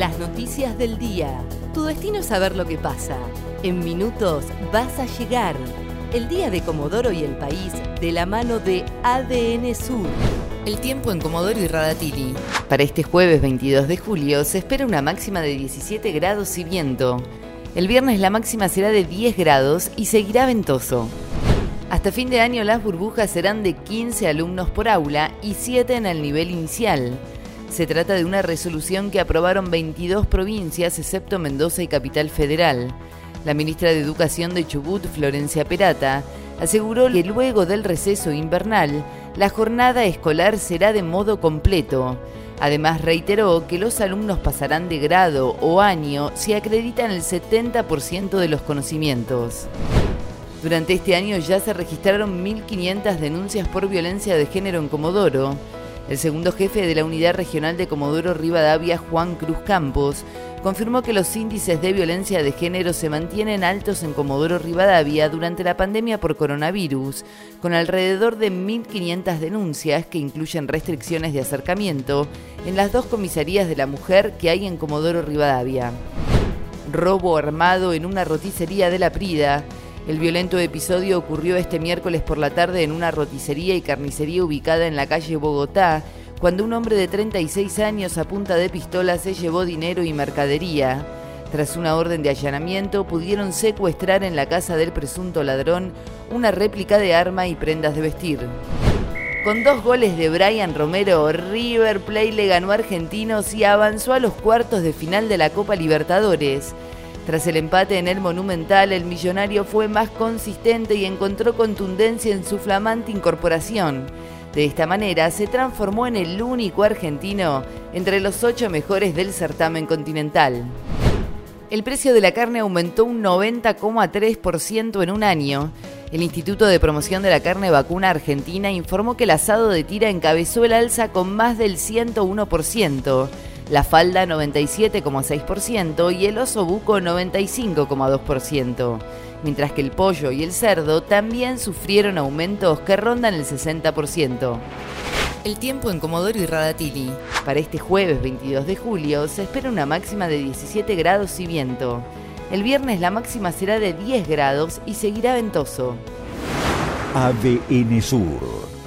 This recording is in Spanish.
Las noticias del día. Tu destino es saber lo que pasa. En minutos vas a llegar. El día de Comodoro y el país de la mano de ADN Sur. El tiempo en Comodoro y Radatili. Para este jueves 22 de julio se espera una máxima de 17 grados y viento. El viernes la máxima será de 10 grados y seguirá ventoso. Hasta fin de año las burbujas serán de 15 alumnos por aula y 7 en el nivel inicial. Se trata de una resolución que aprobaron 22 provincias, excepto Mendoza y Capital Federal. La ministra de Educación de Chubut, Florencia Perata, aseguró que luego del receso invernal, la jornada escolar será de modo completo. Además reiteró que los alumnos pasarán de grado o año si acreditan el 70% de los conocimientos. Durante este año ya se registraron 1.500 denuncias por violencia de género en Comodoro. El segundo jefe de la Unidad Regional de Comodoro Rivadavia, Juan Cruz Campos, confirmó que los índices de violencia de género se mantienen altos en Comodoro Rivadavia durante la pandemia por coronavirus, con alrededor de 1.500 denuncias que incluyen restricciones de acercamiento en las dos comisarías de la mujer que hay en Comodoro Rivadavia. Robo armado en una roticería de la Prida el violento episodio ocurrió este miércoles por la tarde en una roticería y carnicería ubicada en la calle Bogotá, cuando un hombre de 36 años a punta de pistola se llevó dinero y mercadería. Tras una orden de allanamiento, pudieron secuestrar en la casa del presunto ladrón una réplica de arma y prendas de vestir. Con dos goles de Brian Romero, River Plate le ganó a Argentinos y avanzó a los cuartos de final de la Copa Libertadores. Tras el empate en el Monumental, el millonario fue más consistente y encontró contundencia en su flamante incorporación. De esta manera se transformó en el único argentino entre los ocho mejores del certamen continental. El precio de la carne aumentó un 90,3% en un año. El Instituto de Promoción de la Carne Vacuna Argentina informó que el asado de tira encabezó el alza con más del 101% la falda 97,6% y el oso buco 95,2%, mientras que el pollo y el cerdo también sufrieron aumentos que rondan el 60%. El tiempo en Comodoro y Radatili. Para este jueves 22 de julio se espera una máxima de 17 grados y viento. El viernes la máxima será de 10 grados y seguirá ventoso. ADN Sur